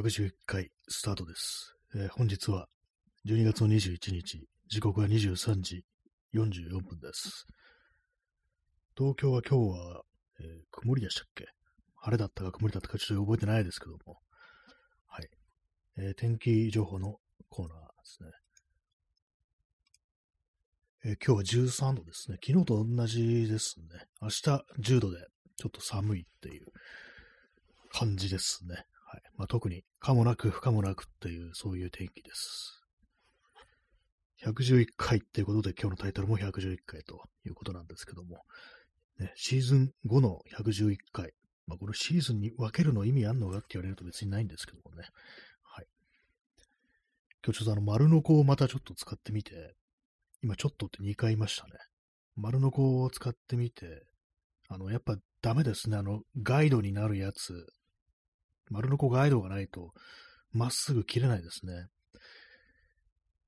111回スタートです。えー本日は12月の21日、時刻は23時44分です。東京は今日は、えー曇りでしたっけ？晴れだったか曇りだったかちょっと覚えてないですけども。はい。えー天気情報のコーナーですね。えー今日は13度ですね。昨日と同じですね。明日10度でちょっと寒いっていう感じですね。はい。まあ、特に、かもなく不可もなくっていう、そういう天気です。111回っていうことで、今日のタイトルも111回ということなんですけども、ね、シーズン5の111回。まあ、このシーズンに分けるの意味あんのかって言われると別にないんですけどもね。はい。今日ちょっとあの、丸の子をまたちょっと使ってみて、今ちょっとって2回言いましたね。丸の子を使ってみて、あの、やっぱダメですね。あの、ガイドになるやつ、丸の子ガイドがないと、まっすぐ切れないですね。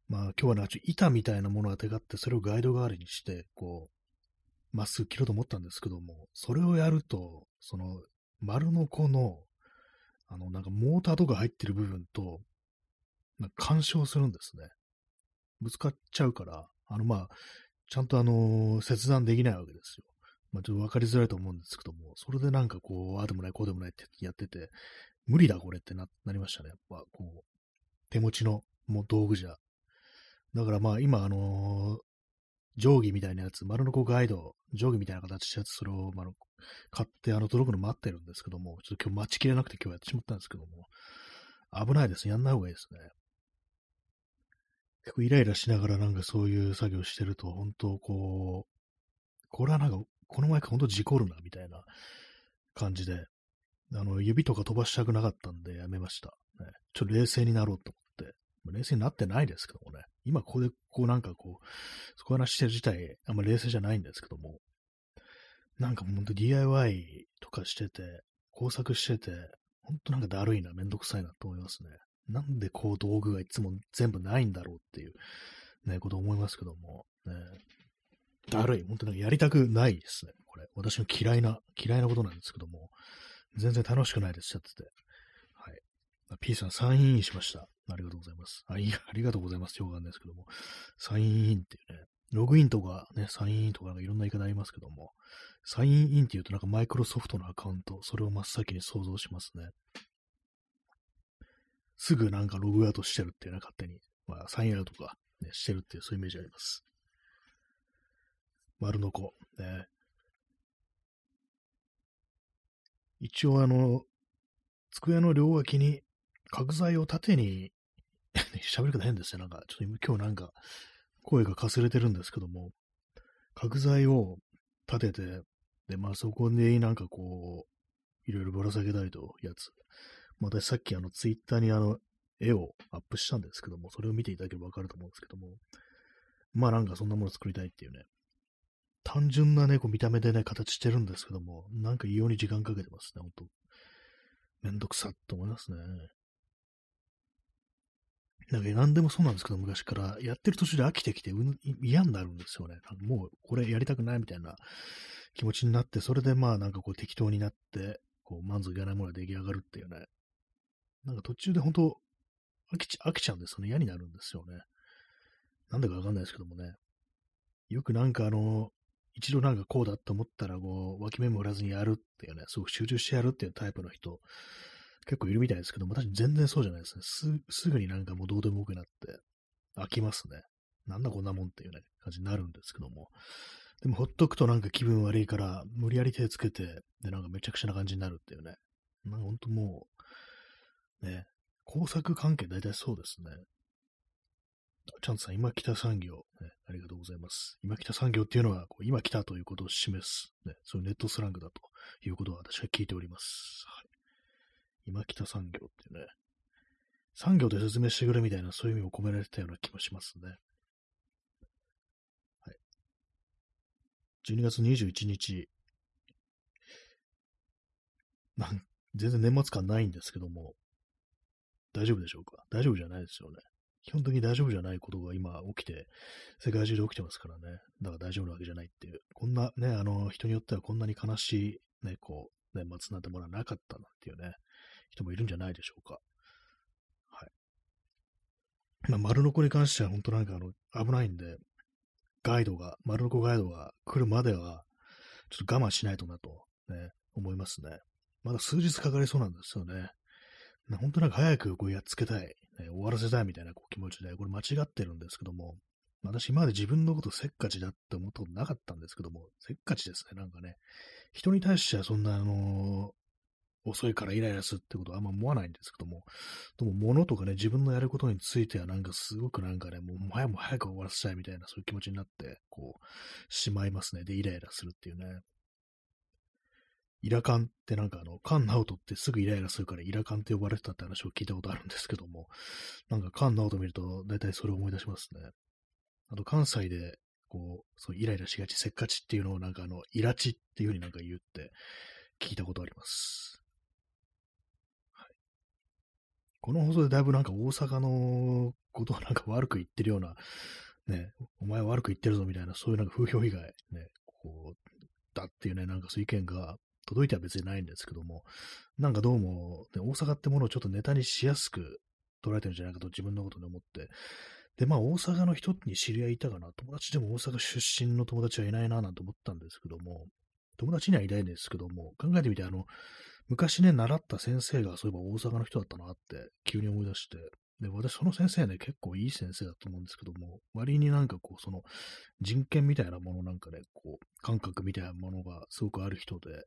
まあ今日はなんかち板みたいなものをあてがって、それをガイド代わりにして、こう、まっすぐ切ろうと思ったんですけども、それをやると、その、丸の子の、あの、なんかモーターとか入ってる部分と、なんか干渉するんですね。ぶつかっちゃうから、あの、まあ、ちゃんとあの切断できないわけですよ。まあ、ちょっと分かりづらいと思うんですけども、それでなんかこう、ああでもない、こうでもないってやってて、無理だこれってななりましたね。やっぱこう、手持ちのもう道具じゃ。だからまあ今あのー定規みたいなやつ、丸の子ガイド、定規みたいな形したやつ、それを、まあの、買ってあの届くの待ってるんですけども、ちょっと今日待ちきれなくて今日やってしまったんですけども、危ないですね。やんない方がいいですね。結構イライラしながらなんかそういう作業してると、本当こう、これはなんか、この前か本当事故るな、みたいな感じで、あの、指とか飛ばしたくなかったんでやめました。ね、ちょっと冷静になろうと思って。冷静になってないですけどもね。今ここで、こうなんかこう、そこ話してる自体、あんま冷静じゃないんですけども。なんか本当 DIY とかしてて、工作してて、本当なんかだるいな、めんどくさいなと思いますね。なんでこう道具がいつも全部ないんだろうっていう、ね、こと思いますけども。ね、だるい。本当なんかやりたくないですね。これ。私の嫌いな、嫌いなことなんですけども。全然楽しくないです、やってて。はい。P さん、サインインしました。ありがとうございます。あ、い、ありがとうございます。よくわかんですけども。サインインっていうね、ログインとかね、サインインとかなんかいろんな言い方ありますけども、サインインっていうとなんかマイクロソフトのアカウント、それを真っ先に想像しますね。すぐなんかログアウトしてるっていうね、勝手に。まあ、サインアウトとか、ね、してるっていう、そういうイメージあります。丸の子、ね。一応あの、机の両脇に角材を縦に 喋り方変ですね。なんか、ちょっと今日なんか、声がかすれてるんですけども、角材を立てて、で、まあそこになんかこう、いろいろぶら下げたいとやつ。まあ私さっきあのツイッターにあの絵をアップしたんですけども、それを見ていただければわかると思うんですけども、まあなんかそんなもの作りたいっていうね、単純なね、こう見た目でね、形してるんですけども、なんか異様に時間かけてますね、ほんと。めんどくさっと思いますね。なんか何でもそうなんですけど、昔からやってる途中で飽きてきて、うん嫌になるんですよね。もうこれやりたくないみたいな気持ちになって、それでまあなんかこう適当になって、こう満足いかないものが出来上がるっていうね。なんか途中で本当飽きち飽きちゃうんですよね。嫌になるんですよね。なんでかわかんないですけどもね。よくなんかあの、一度なんかこうだと思ったら、こう、脇目も振らずにやるっていうね、すごく集中してやるっていうタイプの人、結構いるみたいですけど、私全然そうじゃないですね。すすぐになんかもうどうでもよくなって、飽きますね。なんだこんなもんっていうね、感じになるんですけども。でもほっとくとなんか気分悪いから、無理やり手つけて、で、なんかめちゃくちゃな感じになるっていうね。なんかほんともう、ね、工作関係大体そうですね。チャンツさん、今北産業、ね、ありがとうございます。今北産業っていうのは、こう今来たということを示す、ね、そういうネットスラングだということは私は聞いております。はい、今北産業っていうね、産業で説明してくれみたいな、そういう意味も込められてたような気もしますね。はい。12月21日、なん全然年末感ないんですけども、大丈夫でしょうか？大丈夫じゃないですよね。基本的に大丈夫じゃないことが今起きて、世界中で起きてますからね。だから大丈夫なわけじゃないっていう。こんなね、あの、人によってはこんなに悲しい、ね、こう、年末なんてものはなかったなんていうね、人もいるんじゃないでしょうか。はいまあ、丸の子に関しては本当なんかあの、危ないんで、ガイドが、丸の子ガイドが来るまでは、ちょっと我慢しないとなと、ね、思いますね。まだ数日かかりそうなんですよね。本当なんか早くこうやっつけたい、ね、終わらせたいみたいなこう気持ちで、これ間違ってるんですけども、私今まで自分のことせっかちだって思ったことなかったんですけども、せっかちですね、なんかね。人に対してはそんな、あのー、遅いからイライラするってことはあんま思わないんですけども、でも物とかね、自分のやることについてはなんかすごくなんかね、もう早く早く終わらせたいみたいなそういう気持ちになって、こう、しまいますね。で、イライラするっていうね。イラカンってなんかあの、カンナオトってすぐイライラするからイラカンって呼ばれてたって話を聞いたことあるんですけども、なんかカンナオト見ると大体それを思い出しますね。あと関西で、こう、そうイライラしがち、せっかちっていうのをなんかあの、イラチっていう風になんか言って聞いたことあります。はい。この放送でだいぶなんか大阪のことをなんか悪く言ってるような、ね、お前悪く言ってるぞみたいな、そういうなんか風評被害、ね、こう、だっていうね、なんかそういう意見が届いては別にないんですけども、なんかどうも、ね、大阪ってものをちょっとネタにしやすく捉えてるんじゃないかと自分のことで思って、で、まあ大阪の人に知り合いいたかな、友達でも大阪出身の友達はいないななんて思ったんですけども、友達にはいないんですけども、考えてみて、あの、昔ね、習った先生がそういえば大阪の人だったなって急に思い出して、で、私その先生ね、結構いい先生だと思うんですけども、割になんかこう、その人権みたいなものなんかね、こう、感覚みたいなものがすごくある人で、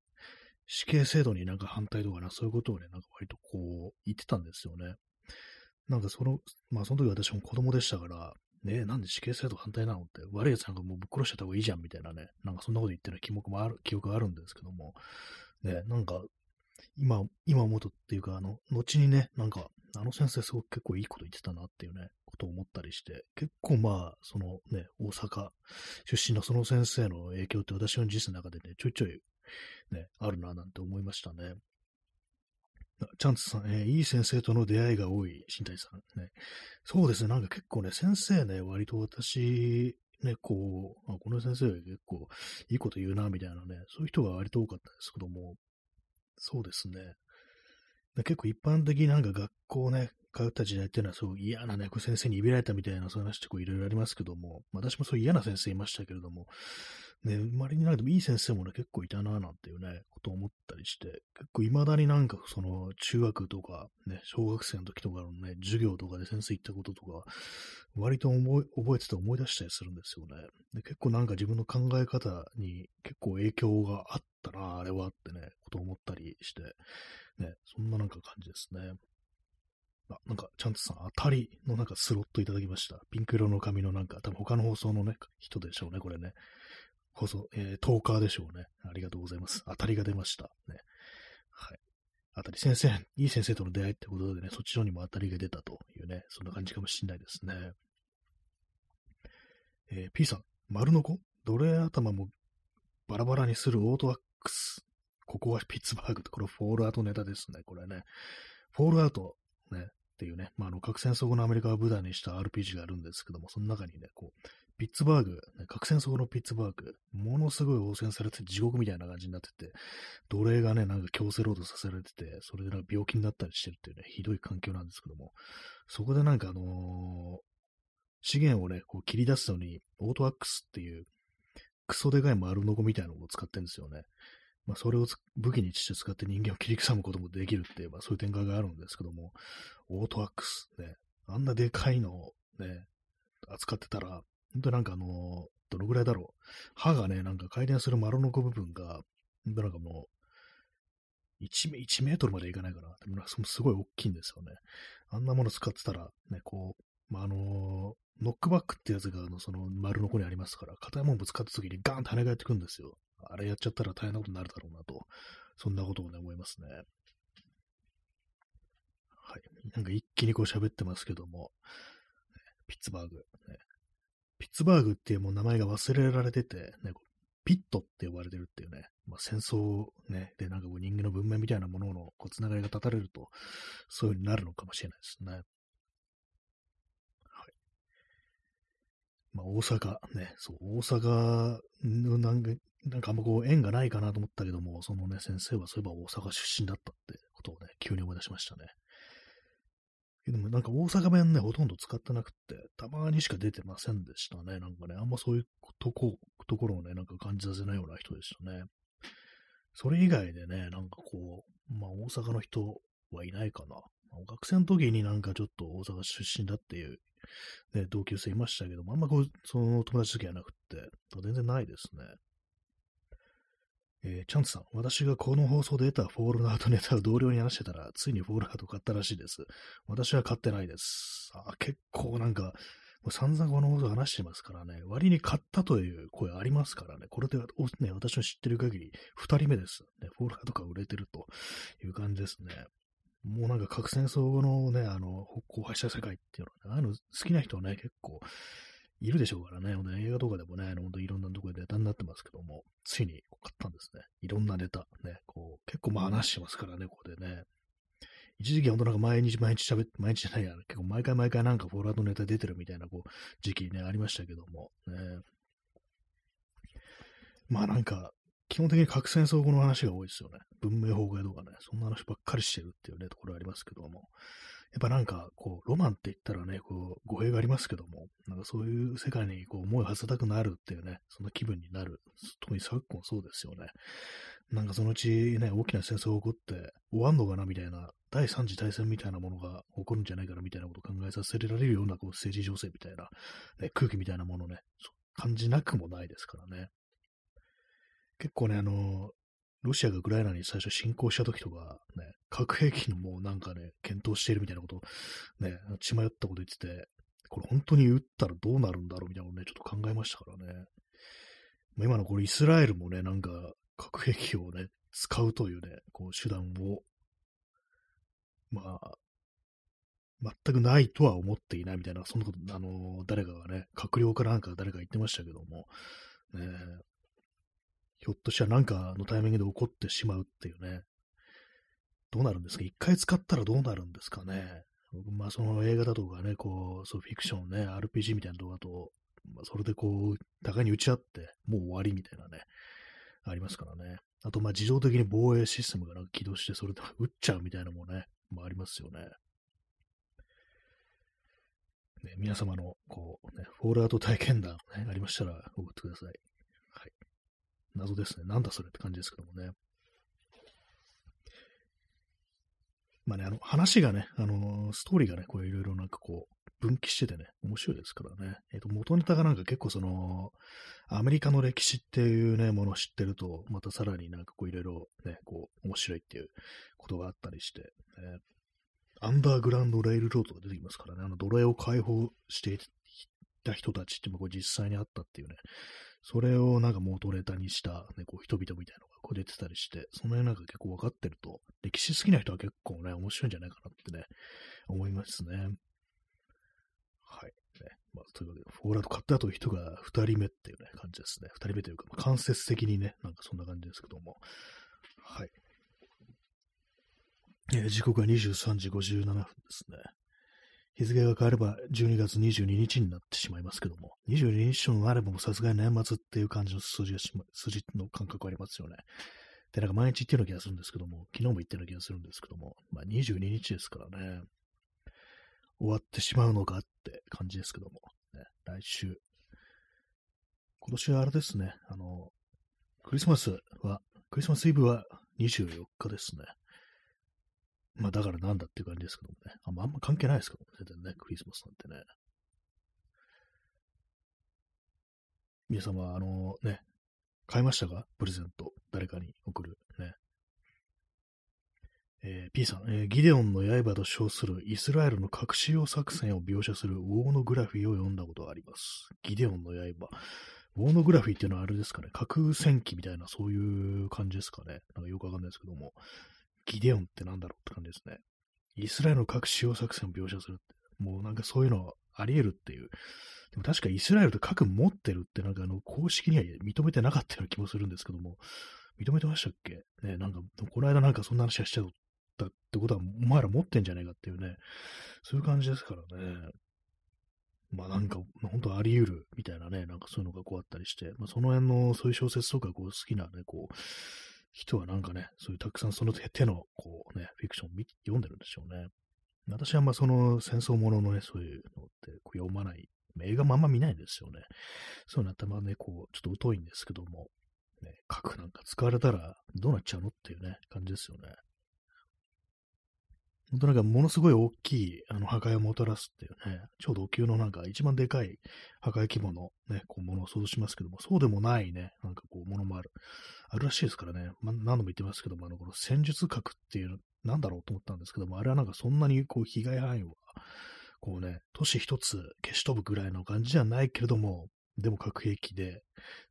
死刑制度になんか反対とかな、そういうことをね、なんか割とこう、言ってたんですよね。なんかその、まあその時私も子供でしたから、ねえ、なんで死刑制度反対なのって、悪い奴なんかもうぶっ殺しちゃった方がいいじゃんみたいなね、なんかそんなこと言ってる記憶もある、記憶があるんですけども、ね、なんか、今、今思うとっていうか、あの、後にね、なんか、あの先生すごく結構いいこと言ってたなっていうね、ことを思ったりして、結構まあ、そのね、大阪出身のその先生の影響って私の人生の中でね、ちょいちょいね、あるななんて思いましたね。チャンツさん、えー、いい先生との出会いが多い、新谷さん。ね。そうですね、なんか結構ね、先生ね、割と私、ね、こう、あこの先生結構いいこと言うな、みたいなね、そういう人が割と多かったですけども、そうですね。で結構一般的になんか学校ね、通った時代っていうのはそう嫌なね、先生にいびられたみたいなそういう話ってこういろいろありますけども、私もそう嫌な先生いましたけれども、ね、生まれになるといい先生もね、結構いたな、なんていうね、ことを思ったりして、結構未だになんかその中学とか、ね、小学生の時とかのね、授業とかで先生行ったこととか、割と覚え覚えてて思い出したりするんですよねで。結構なんか自分の考え方に結構影響があったな、あれはってね、ことを思ったりして、ね、そんななんか感じですね。あ、なんか、ちゃんとさん、当たりのなんかスロットいただきました。ピンク色の紙のなんか、多分他の放送のね、人でしょうね、これね。放送、えー、10日でしょうね。ありがとうございます。当たりが出ました。ね。はい。当たり、先生、いい先生との出会いってことでね、そっちのにも当たりが出たというね、そんな感じかもしんないですね。えー、P さん、丸の子？奴隷頭もバラバラにするオートワックス。ここはピッツバーグって、これフォールアウトネタですね、これね。フォールアウト、ね、っていうね、まあ、あの、核戦争後のアメリカを舞台にした RPG があるんですけども、その中にね、こう、ピッツバーグ、核戦争後のピッツバーグ、ものすごい汚染されて地獄みたいな感じになってて、奴隷がね、なんか強制労働させられてて、それでなんか病気になったりしてるっていうね、ひどい環境なんですけども、そこでなんかあのー、資源をね、こう切り出すのに、オートアックスっていう、クソでかい丸ノコみたいなのを使ってるんですよね。まあ、それを武器にして使って人間を切り刻むこともできるって、まあ、そういう展開があるんですけども、オートアックス、ね、あんなでかいのをね、扱ってたら、本当なんかあの、どのぐらいだろう。歯がね、なんか回転する丸のこ部分が、本当なんかもう、1メ ,1 メートルまでいかないかな。でもすごい大きいんですよね。あんなもの使ってたら、ね、こう、まあ、あのノックバックってやつが、あの、その丸の子にありますから、硬いもんぶつかった時にガーンと跳ね返ってくるんですよ。あれやっちゃったら大変なことになるだろうなと、そんなことをね、思いますね。はい。なんか一気にこう喋ってますけども、ピッツバーグ、ね、ピッツバーグっていうもう名前が忘れられてて、ね、ピットって呼ばれてるっていうね、まあ、戦争ね、でなんかこう人間の文明みたいなもののこうつながりが断たれると、そういう風になるのかもしれないですね。はい。まあ、大阪ね、そう、大阪のなんか、なんかあんまこう縁がないかなと思ったけども、そのね、先生はそういえば大阪出身だったってことをね、急に思い出しましたね。でもなんか大阪弁ね、ほとんど使ってなくて、たまにしか出てませんでしたね。なんかね、あんまそういうとこ、ところをね、なんか感じさせないような人でしたね。それ以外でね、なんかこう、まあ大阪の人はいないかな。学生の時になんかちょっと大阪出身だっていう、ね、同級生いましたけども、あんまこう、その友達時はなくって、全然ないですね。えー、チャンツさん、私がこの放送で得たフォールアウトネタを同僚に話してたら、ついにフォールアウト買ったらしいです。私は買ってないです。あ結構なんか、もう散々この放送話してますからね、割に買ったという声ありますからね、これで、ね、私の知ってる限り、二人目です。ね、フォールアウトが売れてるという感じですね。もうなんか核戦争後のね、あの、荒廃した世界っていうのは、ね、あの好きな人はね、結構いるでしょうからね、映画とかでもね、ほんといろんなところでネタになってますけども、ついに買ったんですね。いろんなネタ、ね、こう、結構まあ話してますからね、ここでね。一時期ほんとなんか毎日毎日喋って、毎日じゃないや、結構毎回毎回なんかフォロワードネタ出てるみたいなこう時期ね、ありましたけども、ね。まあなんか、基本的に核戦争後の話が多いですよね。文明崩壊とかね、そんな話ばっかりしてるっていうね、ところありますけども。やっぱなんか、こう、ロマンって言ったらね、こう、語弊がありますけども、なんかそういう世界にこう思いを馳せたくなるっていうね、その気分になる。特に昨今そうですよね。なんかそのうちね、大きな戦争が起こって終わんのかなみたいな、第三次大戦みたいなものが起こるんじゃないかなみたいなことを考えさせられるようなこう政治情勢みたいな、ね、空気みたいなものね、感じなくもないですからね。結構ね、あの、ロシアがウクライナに最初侵攻した時とか、ね、核兵器のもうなんかね、検討しているみたいなことね、血迷ったこと言ってて、これ本当に撃ったらどうなるんだろうみたいなのをね、ちょっと考えましたからね。今のこれイスラエルもね、なんか核兵器をね、使うというね、こう手段を、まあ、全くないとは思っていないみたいな、そんなこと、あの、誰かがね、閣僚かなんか誰か言ってましたけども、ね、ひょっとしたらなんかのタイミングで起こってしまうっていうね。どうなるんですか？一回使ったらどうなるんですかね？まあその映画だとかね、こう、そうフィクションね、RPG みたいな動画と、まあ、それでこう、互いに打ち合って、もう終わりみたいなね、ありますからね。あと、まあ自動的に防衛システムがなんか起動して、それで 撃っちゃうみたいなのもね、まあありますよね。ね皆様の、こう、ね、フォールアウト体験談、ね、ありましたら送ってください。謎ですね。なんだそれって感じですけどもね。まあね、あの、話がね、あのー、ストーリーがね、こういろいろなんかこう、分岐しててね、面白いですからね。えっ、ー、と、元ネタがなんか結構その、アメリカの歴史っていうね、ものを知ってると、またさらになんかこういろいろね、こう、面白いっていうことがあったりして、ね、アンダーグラウンドレイルロードが出てきますからね、あの、奴隷を解放していた人たちってもこう実際にあったっていうね、それをなんか元ネタにした、ね、こう人々みたいなのがこう出てたりして、その辺なんか結構分かってると、歴史好きな人は結構ね、面白いんじゃないかなってね、思いますね。はい。ね。まあ、というわけで、フォーラード買った後人が2人目っていうね、感じですね。2人目というか、まあ、間接的にね、なんかそんな感じですけども。はい。え、時刻は23時57分ですね。日付が変われば12月22日になってしまいますけども、22日となればもうさすがに年末っていう感じの数字がし、数字の感覚ありますよね。で、なんか毎日言ってるような気がするんですけども、昨日も言ってるような気がするんですけども、まあ22日ですからね、終わってしまうのかって感じですけども、ね、来週。今年はあれですね、あの、クリスマスは、クリスマスイブは24日ですね。まあだからなんだっていう感じですけどもね。あんまあんま関係ないですけども、全然ね、クリスマスなんてね。皆様、あのね、買いましたか？プレゼント。誰かに送る。ね。えー、P さん、えー、ギデオンの刃と称するイスラエルの核使用作戦を描写するウォーノグラフィーを読んだことがあります。ギデオンの刃。ウォーノグラフィーっていうのはあれですかね、核戦記みたいなそういう感じですかね？なんかよくわかんないですけども。ギデオンってなんだろうって感じですね。イスラエルの核使用作戦を描写するって。もうなんかそういうのはあり得るっていう。でも確かイスラエルって核持ってるってなんかあの公式には認めてなかったような気もするんですけども、認めてましたっけ？ね、なんか、この間なんかそんな話はしちゃったってことは、お前ら持ってんじゃないかっていうね、そういう感じですからね。まあなんか、本当あり得るみたいなね、なんかそういうのがこうあったりして、まあその辺のそういう小説とかこう好きなね、こう、人はなんかね、そういうたくさんその手の、こうね、フィクションを読んでるんでしょうね。私はまあその戦争もののね、そういうのってこう読まない。映画もあんま見ないんですよね。そういうの頭ね、こう、ちょっと疎いんですけども、ね、核なんか使われたらどうなっちゃうのっていうね、感じですよね。本当なんかものすごい大きいあの破壊をもたらすっていうね、超ド級のなんか一番でかい破壊規模のね、こうものを想像しますけども、そうでもないね、なんかこうものもある。あるらしいですからね、ま、何度も言ってますけども、あの、この戦術核っていうの、なんだろうと思ったんですけども、あれはなんかそんなにこう被害範囲は、こうね、都市一つ消し飛ぶぐらいの感じじゃないけれども、でも核兵器で、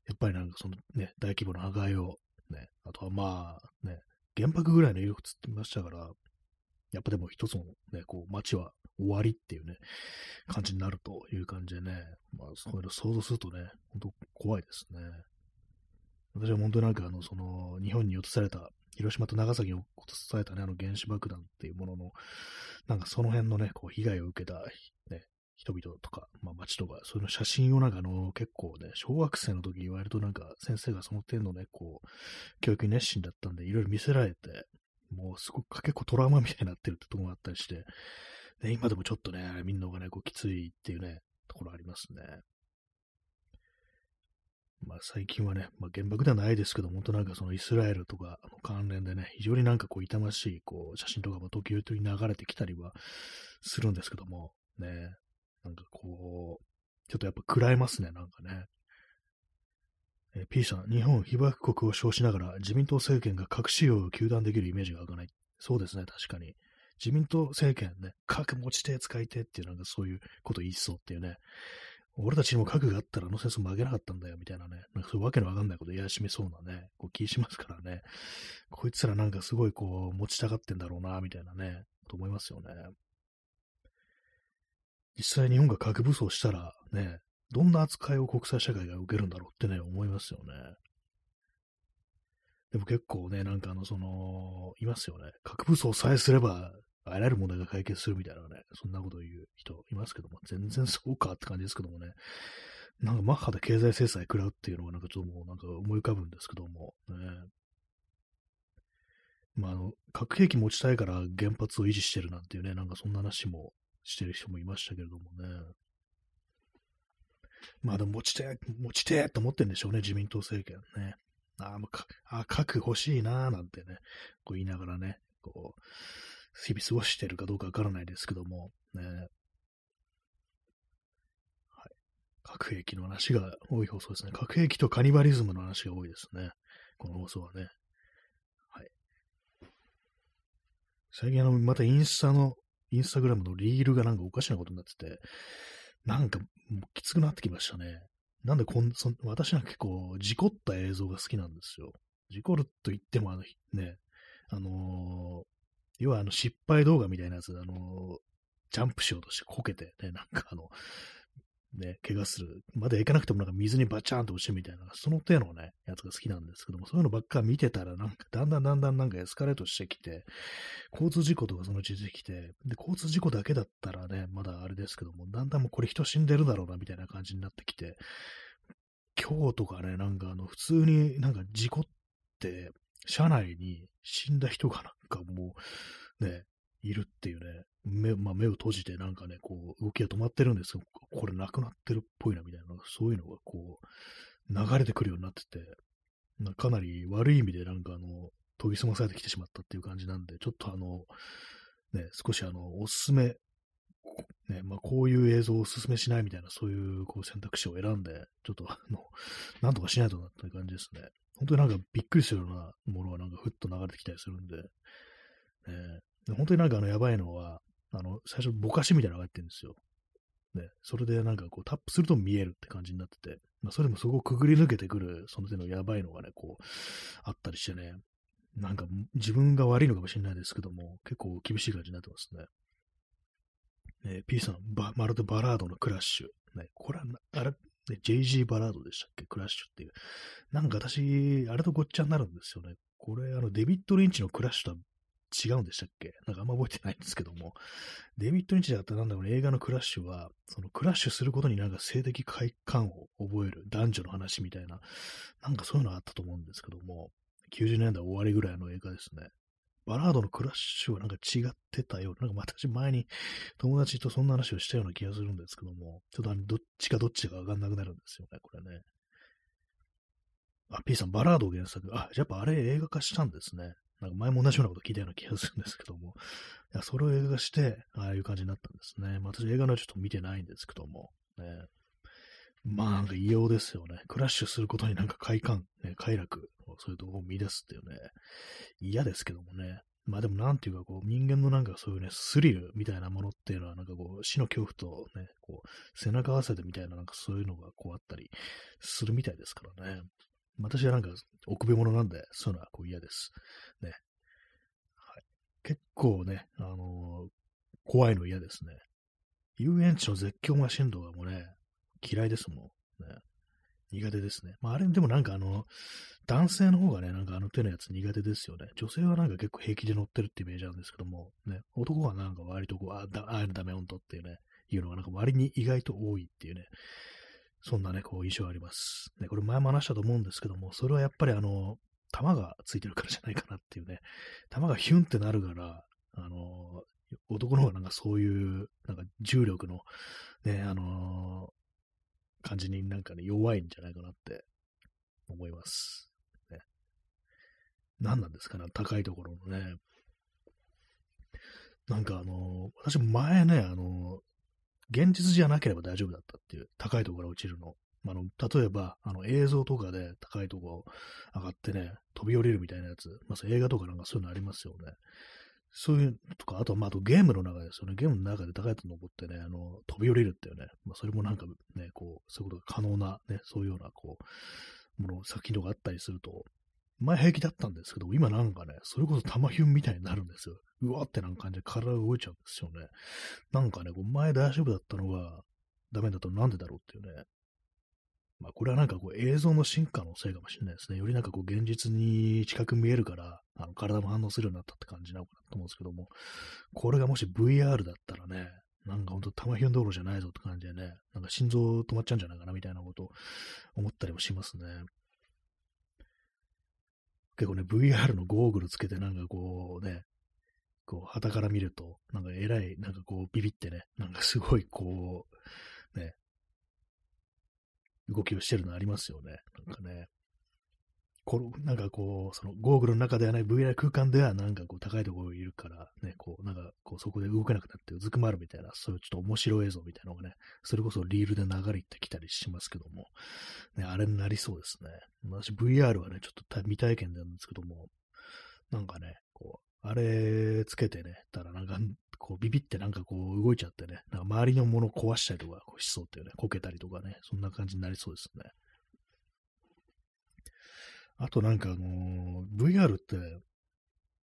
やっぱりなんかそのね、大規模な破壊を、ね、あとはまあ、ね、原爆ぐらいの威力つってましたから、やっぱでも一つのね、こう、街は終わりっていうね、感じになるという感じでね、まあ、そういうの想像するとね、本当怖いですね。私は本当になんかあの、その、日本に落とされた、広島と長崎に落とされたね、あの原子爆弾っていうものの、なんかその辺のね、こう、被害を受けた、ね、人々とか、まあ街とか、そういうの写真をなんかあの、結構ね、小学生の時割となんか先生がその点のね、こう、教育熱心だったんで、いろいろ見せられて、もうすごく結構トラウマみたいになってるってところがあったりして、で今でもちょっとね、みんながね、こうきついっていうね、ところありますね。まあ最近はね、まあ原爆ではないですけど、本当なんかそのイスラエルとかの関連でね、非常になんかこう痛ましいこう写真とかも時々流れてきたりはするんですけども、ね、なんかこう、ちょっとやっぱ食らえますね、なんかね。え、P さん、日本被爆国を称しながら自民党政権が核使用を求断できるイメージが湧かない。そうですね、確かに。自民党政権ね、核持ち手使い手っていうなんかそういうこと言いそうっていうね。俺たちにも核があったらあの戦争負けなかったんだよ、みたいなね。なんかそういうわけのわかんないこと言い始めそうなね、こう気しますからね。こいつらなんかすごいこう持ちたがってんだろうな、みたいなね、と思いますよね。実際日本が核武装したらね、どんな扱いを国際社会が受けるんだろうってね、思いますよね。でも結構ね、なんかあの、その、いますよね。核武装さえすれば、あらゆる問題が解決するみたいなね、そんなことを言う人いますけども、全然そうかって感じですけどもね。なんかマッハで経済制裁食らうっていうのがなんかちょっともうなんか思い浮かぶんですけども、ね。まあ、あの、核兵器持ちたいから原発を維持してるなんていうね、なんかそんな話もしてる人もいましたけれどもね。まあでも持ちて、持ちてと思ってんでしょうね、自民党政権ね。あもうか、あ、核欲しいなーなんてね、こう言いながらね、こう、日々過ごしてるかどうかわからないですけども、ね。はい。核兵器の話が多い放送ですね。核兵器とカニバリズムの話が多いですね。この放送はね。はい。最近あの、またインスタの、インスタグラムのリールがなんかおかしなことになってて、なんか、きつくなってきましたね。なんでこん、そ私なんか結構、事故った映像が好きなんですよ。事故ると言っても、あの、ね、あのー、要はあの失敗動画みたいなやつ、あのー、ジャンプしようとしてこけて、ね、なんかあの、ね、怪我する。まだ行かなくてもなんか水にバチャーンと落ちるみたいな、その手のね、やつが好きなんですけども、そういうのばっか見てたら、なんかだんだんだんだんなんかエスカレートしてきて、交通事故とかそのうち出てきて、で、交通事故だけだったらね、まだあれですけども、だんだんもうこれ人死んでるだろうな、みたいな感じになってきて、今日とかね、なんかあの、普通になんか事故って、車内に死んだ人がなんかもう、ね、いるっていうね、目,、まあ、目を閉じてなんかね、こう、動きが止まってるんですけど、これなくなってるっぽいなみたいな、そういうのがこう、流れてくるようになってて、かなり悪い意味でなんかあの、研ぎ澄まされてきてしまったっていう感じなんで、ちょっとあの、ね、少しあの、おすすめ、ね、まあ、こういう映像をおすすめしないみたいな、そういうこう選択肢を選んで、ちょっとあの、なんとかしないとなっていう感じですね。本当になんかびっくりするようなものがなんかふっと流れてきたりするんで、ね、本当になんかあのやばいのは、あの、最初ぼかしみたいなのが入ってるんですよ。ね、それでなんかこうタップすると見えるって感じになってて、まあ、それもそこをくぐり抜けてくる、その手のやばいのがね、こう、あったりしてね、なんか自分が悪いのかもしれないですけども、結構厳しい感じになってますね。ね P さんば、まるでバラードのクラッシュ。ね、これは、あれ、ね、JG バラードでしたっけ？クラッシュっていう。なんか私、あれとごっちゃになるんですよね。これ、あの、デビッド・リンチのクラッシュとは違うんでしたっけ？なんかあんま覚えてないんですけども、デビッド・ニッチだったらなんだろう、ね、映画のクラッシュは、そのクラッシュすることになんか性的快感を覚える男女の話みたいな、なんかそういうのあったと思うんですけども、90年代終わりぐらいの映画ですね。バラードのクラッシュはなんか違ってたような、なんか私前に友達とそんな話をしたような気がするんですけども、ちょっとあのどっちかどっちかわかんなくなるんですよね、これね。あ、P さん、バラード原作。あ、やっぱあれ映画化したんですね。なんか前も同じようなこと聞いたような気がするんですけども。いや、それを映画して、ああいう感じになったんですね。まあ、私映画のちょっと見てないんですけども。ね、まあなんか異様ですよね。クラッシュすることになんか快感、ね、快楽、そういうところを見出すっていうね、嫌ですけどもね。まあでもなんていうかこう人間のなんかそういうね、スリルみたいなものっていうのはなんかこう死の恐怖とね、こう背中合わせてみたいななんかそういうのがこうあったりするみたいですからね。私はなんか臆病者なんで、そういうのはこう嫌です。ね。はい。結構ね、あのー、怖いの嫌ですね。遊園地の絶叫マシンとかもね、嫌いですもん。ね。苦手ですね。まあ、あれでもなんかあの、男性の方がね、なんかあの手のやつ苦手ですよね。女性はなんか結構平気で乗ってるってイメージなんですけども、ね、男はなんか割とこう、あ、だああいうのダメ本当っていうね、いうのがなんか割に意外と多いっていうね、そんなね、こう印象あります。ね、これ前も話したと思うんですけども、それはやっぱりあの、弾がついてるからじゃないかなっていうね、弾がヒュンってなるから、あの、男の方がなんかそういう、なんか重力の、ね、あの感じになんかね、弱いんじゃないかなって思います。ね、何なんですかね、高いところのね。なんかあの私前ね、あの現実じゃなければ大丈夫だったっていう、高いところから落ちるの。あの、例えば、あの、映像とかで高いとこ上がってね、飛び降りるみたいなやつ、まあ、映画とかなんかそういうのありますよね。そういうとか、あとは、まあ、あとゲームの中ですよね。ゲームの中で高いとこ登ってね、あの、飛び降りるっていうね、まあ、それもなんかね、こう、そういうことが可能な、ね、そういうような、こう、もの、作品とかあったりすると、前平気だったんですけど、今なんかね、それこそ玉ヒュンみたいになるんですよ。うわってなんか感じで体が動いちゃうんですよね。なんかね、こう前大丈夫だったのがダメだとなんでだろうっていうね。まあこれはなんかこう映像の進化のせいかもしれないですね。よりなんかこう現実に近く見えるから、あの体も反応するようになったって感じなのかなと思うんですけども、これがもし VR だったらね、なんかほんと玉ヒュン道路じゃないぞって感じでね、なんか心臓止まっちゃうんじゃないかなみたいなことを思ったりもしますね。結構ね、VR のゴーグルつけてなんかこうね、こう、旗から見ると、なんか偉い、なんかこう、ビビってね、なんかすごいこう、ね、動きをしてるのありますよね。なんかね。こなんかこう、そのゴーグルの中ではない VR 空間ではなんかこう高いところにいるから、ね、こう、なんかこうそこで動けなくなってうずくまるみたいな、そういうちょっと面白い映像みたいなのがね、それこそリールで流れてきたりしますけども、ね、あれになりそうですね。私 VR はね、ちょっと未体験なんですけども、なんかね、こう、あれつけてね、たらなんか、こうビビってなんかこう動いちゃってね、なんか周りのものを壊したりとかこうしそうっていうね、こけたりとかね、そんな感じになりそうですね。あとなんかあのー、VR って、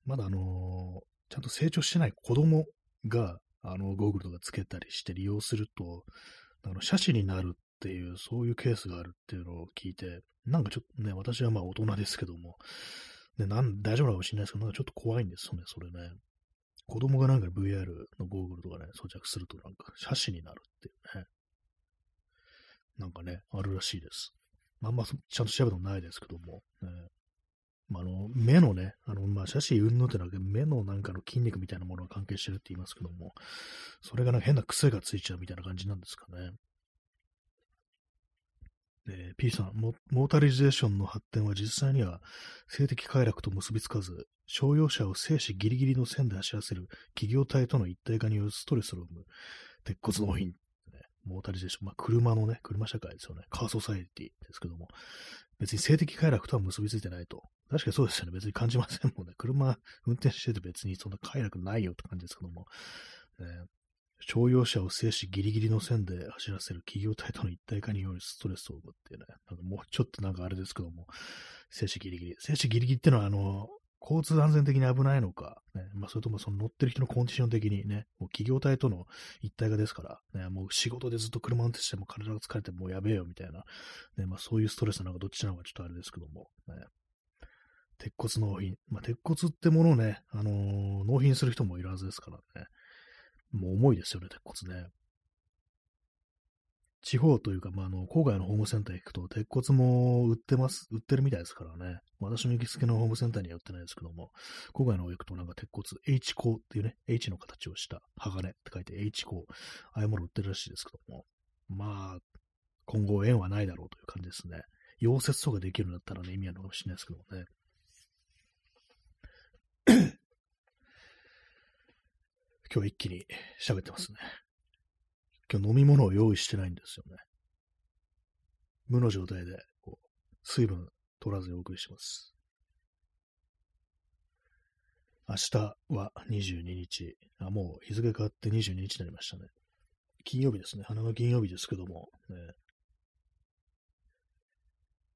まだあのー、ちゃんと成長してない子供が、あの、ゴーグルとかつけたりして利用すると、あの、写真になるっていう、そういうケースがあるっていうのを聞いて、なんかちょっとね、私はまあ大人ですけども、ね、なん大丈夫なのかもしれないですけど、なんかちょっと怖いんですよね、それね。子供がなんか VR のゴーグルとかね、装着するとなんか写真になるっていうね。なんかね、あるらしいです。まあんまちゃんと調べたことないですけども、ね、まあ、あの目のね、あのまあ、写真云々ってのは目のなんかの筋肉みたいなものが関係してるって言いますけども、それがなんか変な癖がついちゃうみたいな感じなんですかね。えー、P さんモ、モータリゼーションの発展は実際には性的快楽と結びつかず、商用車を生死ギリギリの線で走らせる企業体との一体化によるストレスを生む鉄骨納品モータリゼーション、まあ、車のね、車社会ですよね。カーソサイエティですけども、別に性的快楽とは結びついてないと。確かにそうですよね。別に感じませんもんね。車運転してて別にそんな快楽ないよって感じですけども、ね、商用車を制しギリギリの線で走らせる企業体との一体化によるストレスを生むっていうね、なんかもうちょっとなんかあれですけども、静止ギリギリ。静止ギリギリってのはあの、交通安全的に危ないのか、ね、まあ、それともその乗ってる人のコンディション的にね、もう企業体との一体化ですから、ね、もう仕事でずっと車運転しても体が疲れてもうやべえよみたいな、ね、まあ、そういうストレスなのかどっちなのかちょっとあれですけども、ね、鉄骨納品。まあ、鉄骨ってものをね、あのー、納品する人もいるはずですからね。もう重いですよね、鉄骨ね。地方というか、まあ、あの、郊外のホームセンター行くと、鉄骨も売ってます、売ってるみたいですからね。私の行きつけのホームセンターには売ってないですけども、郊外の方行くとなんか鉄骨、H 鋼っていうね、H の形をした鋼って書いて H 鋼、ああいうもの売ってるらしいですけども、まあ、今後縁はないだろうという感じですね。溶接とかできるんだったらね、意味あるのかもしれないですけどもね。今日一気に喋ってますね。今日飲み物を用意してないんですよね。無の状態で、こう、水分取らずにお送りします。明日は22日。あ、もう日付変わって22日になりましたね。金曜日ですね。花が金曜日ですけども、ね、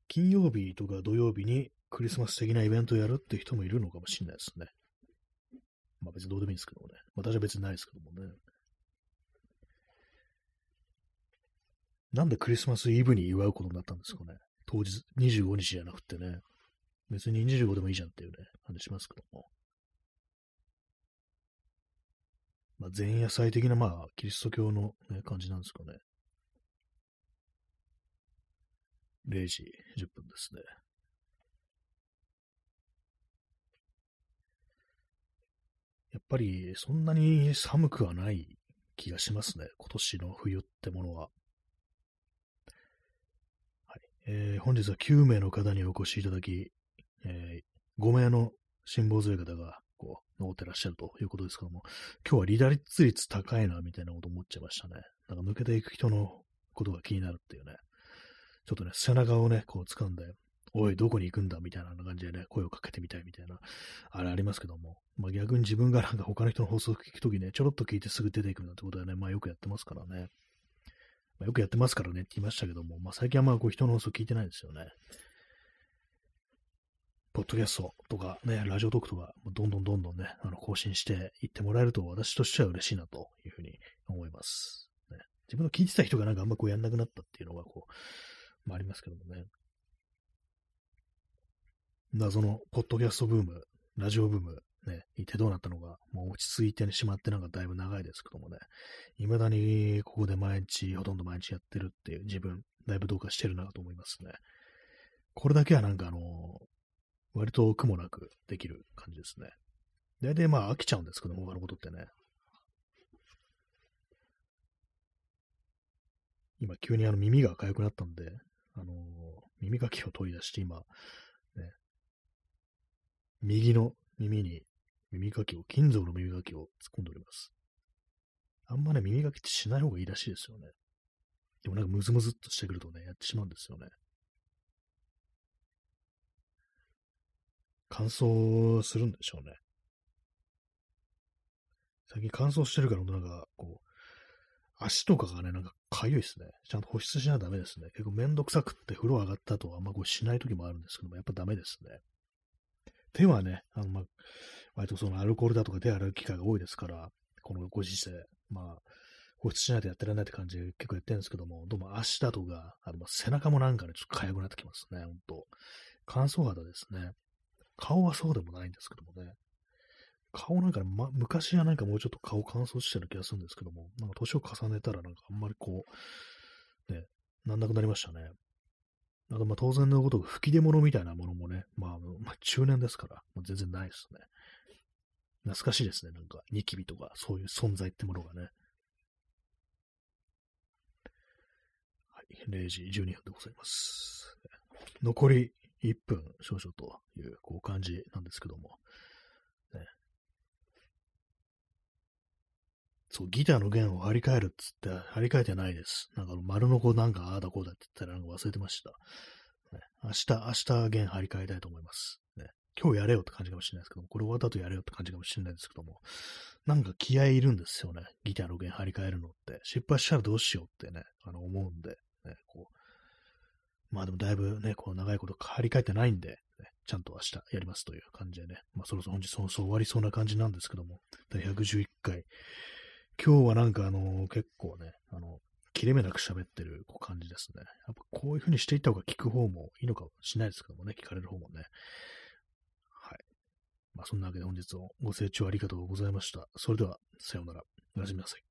金曜日とか土曜日にクリスマス的なイベントをやるって人もいるのかもしれないですね。まあ別にどうでもいいんですけどもね。私は別にないですけどもね。なんでクリスマスイブに祝うことになったんですかね。当日、25日じゃなくてね。別に25でもいいじゃんっていうね、感じしますけども。まあ、前夜祭的な、まあ、キリスト教の、ね、感じなんですかね。0時10分ですね。やっぱり、そんなに寒くはない気がしますね。今年の冬ってものは。えー、本日は9名の方にお越しいただき、えー、5名の辛抱強い方が、こう、残ってらっしゃるということですけども、今日は離脱率高いな、みたいなこと思っちゃいましたね。なんか抜けていく人のことが気になるっていうね。ちょっとね、背中をね、こう掴んで、おい、どこに行くんだみたいな感じでね、声をかけてみたいみたいな、あれありますけども、まあ逆に自分がなんか他の人の放送を聞くときね、ちょろっと聞いてすぐ出ていくなんてことはね、まあよくやってますからね。まあ、よくやってますからねって言いましたけども、まあ、最近はまあこう人の放送聞いてないんですよね。ポッドキャストとかね、ラジオトークとか、どんどんどんどんね、あの更新していってもらえると私としては嬉しいなというふうに思います。ね、自分の聞いてた人がなんかあんまこうやんなくなったっていうのがこう、まあ、ありますけどもね。謎のポッドキャストブーム、ラジオブーム、ね、いてどうなったのか、もう落ち着いてしまってなんかだいぶ長いですけどもね、未だにここで毎日、ほとんど毎日やってるっていう自分、だいぶどうかしてるなと思いますね。これだけはなんかあの、割と苦もなくできる感じですね。大体まあ飽きちゃうんですけども、他のことってね。今急にあの耳が痒くなったんで、あのー、耳かきを取り出して今、ね、右の耳に耳かきを、金属の耳かきを突っ込んでおります。あんまね、耳かきってしない方がいいらしいですよね。でもなんかムズムズっとしてくるとね、やってしまうんですよね。乾燥するんでしょうね。最近乾燥してるから、なんか、こう、足とかがね、なんか痒いですね。ちゃんと保湿しなダメですね。結構めんどくさくって風呂上がった後はあんまこうしない時もあるんですけども、やっぱダメですね。手はね、あの、まあ、割とそのアルコールだとか手洗う機会が多いですから、このご時世、まあ、保湿しないとやってられないって感じで結構やってるんですけども、どうも足だとか、あのまあ背中もなんかね、ちょっと痒くなってきますね、ほんと。乾燥肌ですね。顔はそうでもないんですけどもね。顔なんかね、ま、昔はなんかもうちょっと顔乾燥してる気がするんですけども、なんか年を重ねたらなんかあんまりこう、ね、なんなくなりましたね。あと、まあ、当然のことく吹き出物みたいなものもね、まあ、まあ、中年ですから、まあ、全然ないですね。懐かしいですね、なんか、ニキビとか、そういう存在ってものがね。はい、0時12分でございます。残り1分少々という、こう感じなんですけども。そう、ギターの弦を張り替えるっつって、張り替えてないです。なんか丸の子なんかああだこうだって言ったらなんか忘れてました。ね、明日、明日弦張り替えたいと思います。ね、今日やれよって感じかもしれないですけども、これ終わった後やれよって感じかもしれないですけども、なんか気合いるんですよね。ギターの弦張り替えるのって。失敗したらどうしようってね、あの思うんで、ね、こう。まあでもだいぶね、こう長いこと張り替えてないんで、ね、ちゃんと明日やりますという感じでね、まあそろそろ本日そろそろ終わりそうな感じなんですけども、第111回、今日はなんかあの、結構ね、あの、切れ目なく喋ってる感じですね。やっぱこういう風にしていった方が聞く方もいいのかもしれないですけどもね、聞かれる方もね。はい。まあそんなわけで本日もご清聴ありがとうございました。それでは、さようなら。おやすみなさい。